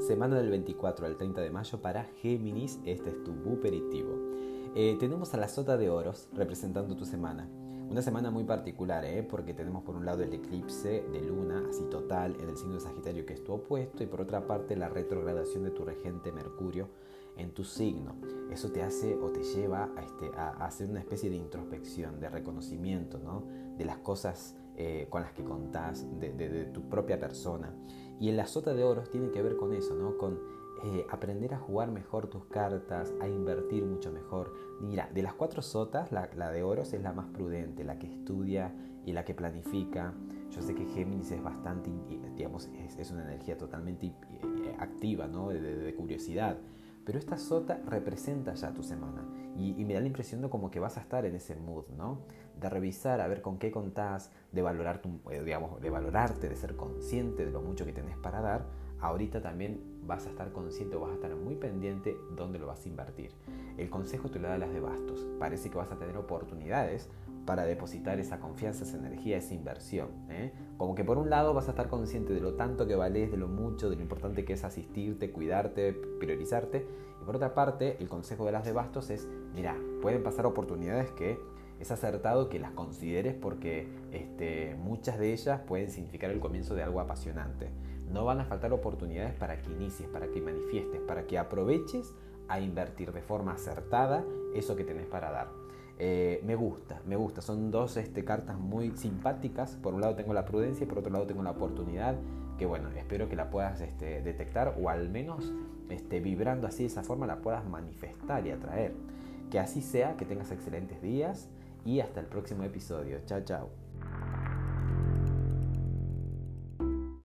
semana del 24 al 30 de mayo para Géminis, este es tu buperitivo. Eh, tenemos a la sota de oros representando tu semana. Una semana muy particular, ¿eh? porque tenemos por un lado el eclipse de luna, así total, en el signo de Sagitario que es tu opuesto, y por otra parte la retrogradación de tu regente Mercurio en tu signo. Eso te hace o te lleva a, este, a, hacer una especie de introspección, de reconocimiento ¿no? de las cosas eh, con las que contás, de, tu propia persona. Y el la sota de oros tiene que ver con eso, ¿no? con eh, aprender a jugar mejor tus cartas, a invertir mucho mejor. Mira, de las cuatro sotas, la, de oros es la más prudente, la que estudia y la que planifica. Yo sé que Géminis es bastante, digamos, es, una energía totalmente eh, activa, ¿no? de curiosidad. Pero esta sota representa ya tu semana y, me da la impresión de como que vas a estar en ese mood, ¿no? De revisar, a ver con qué contás, de, valorar tu, eh, digamos, valorarte, de ser consciente de lo mucho que tenés para dar. Ahorita también vas a estar consciente o vas a estar muy pendiente dónde lo vas a invertir. El consejo te lo da las de bastos. Parece que vas a tener oportunidades para depositar esa confianza, esa energía, esa inversión. ¿eh? Como que por un lado vas a estar consciente de lo tanto que valés, de lo mucho, de lo importante que es asistirte, cuidarte, priorizarte. Y por otra parte, el consejo de las de bastos es, mira, pueden pasar oportunidades que es acertado que las consideres porque este, muchas de ellas pueden significar el comienzo de algo apasionante. No van a faltar oportunidades para que inicies, para que manifiestes, para que aproveches a invertir de forma acertada eso que tenés para dar. Eh, me gusta, me gusta. Son dos este, cartas muy simpáticas. Por un lado tengo la prudencia y por otro lado tengo la oportunidad. Que bueno, espero que la puedas este, detectar o al menos este, vibrando así de esa forma la puedas manifestar y atraer. Que así sea, que tengas excelentes días y hasta el próximo episodio. Chao, chao.